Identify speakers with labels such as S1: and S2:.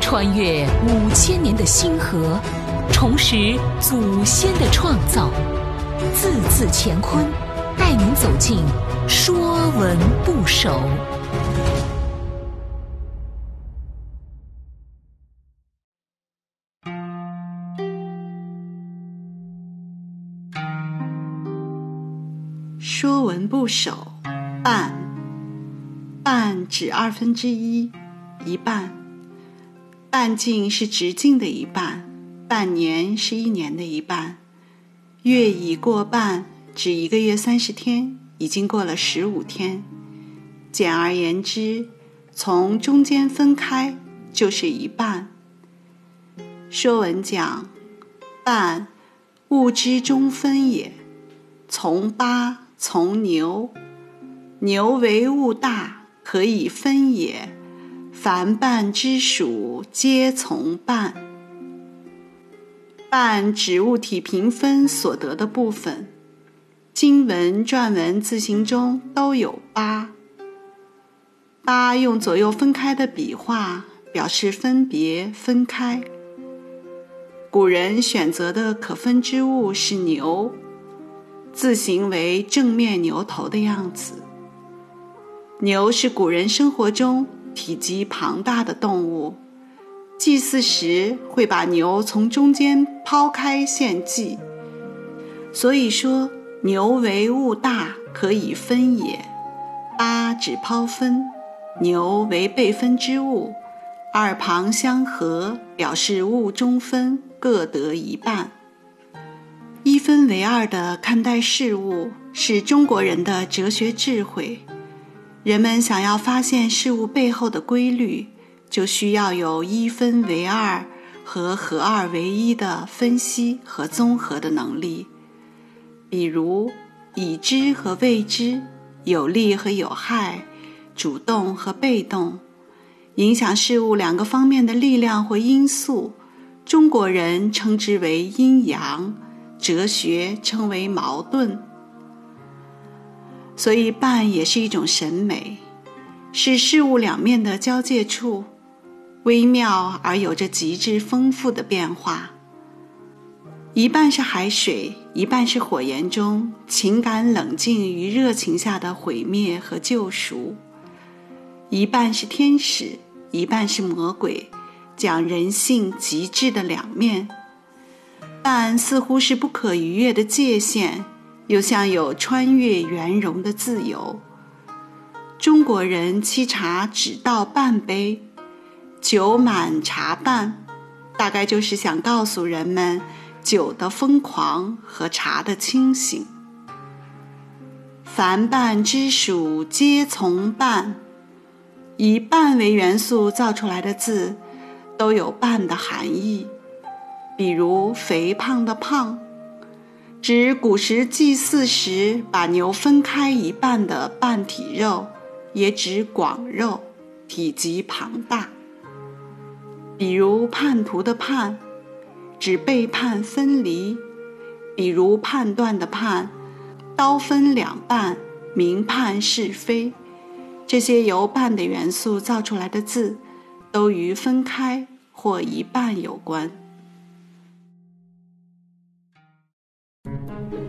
S1: 穿越五千年的星河，重拾祖先的创造，字字乾坤，带您走进《说文不首》。
S2: 《说文不首》半，半指二分之一，一半。半径是直径的一半，半年是一年的一半。月已过半，指一个月三十天，已经过了十五天。简而言之，从中间分开就是一半。《说文》讲：“半，物之中分也，从八。”从牛，牛为物大，可以分也。凡半之属，皆从半。半指物体平分所得的部分。经文、篆文、字形中都有八。八用左右分开的笔画，表示分别分开。古人选择的可分之物是牛。字形为正面牛头的样子。牛是古人生活中体积庞大的动物，祭祀时会把牛从中间抛开献祭。所以说，牛为物大，可以分也。八指抛分，牛为被分之物，二旁相合，表示物中分，各得一半。一分为二的看待事物是中国人的哲学智慧。人们想要发现事物背后的规律，就需要有一分为二和合二为一的分析和综合的能力。比如，已知和未知，有利和有害，主动和被动，影响事物两个方面的力量或因素，中国人称之为阴阳。哲学称为矛盾，所以半也是一种审美，是事物两面的交界处，微妙而有着极致丰富的变化。一半是海水，一半是火焰中情感冷静与热情下的毁灭和救赎；一半是天使，一半是魔鬼，讲人性极致的两面。但似乎是不可逾越的界限，又像有穿越圆融的自由。中国人沏茶只倒半杯，酒满茶半，大概就是想告诉人们酒的疯狂和茶的清醒。凡半之属，皆从半。以半为元素造出来的字，都有半的含义。比如“肥胖”的“胖”，指古时祭祀时把牛分开一半的半体肉，也指广肉，体积庞大。比如“叛徒”的“叛”，指背叛分离。比如“判断”的“判”，刀分两半，明判是非。这些由半的元素造出来的字，都与分开或一半有关。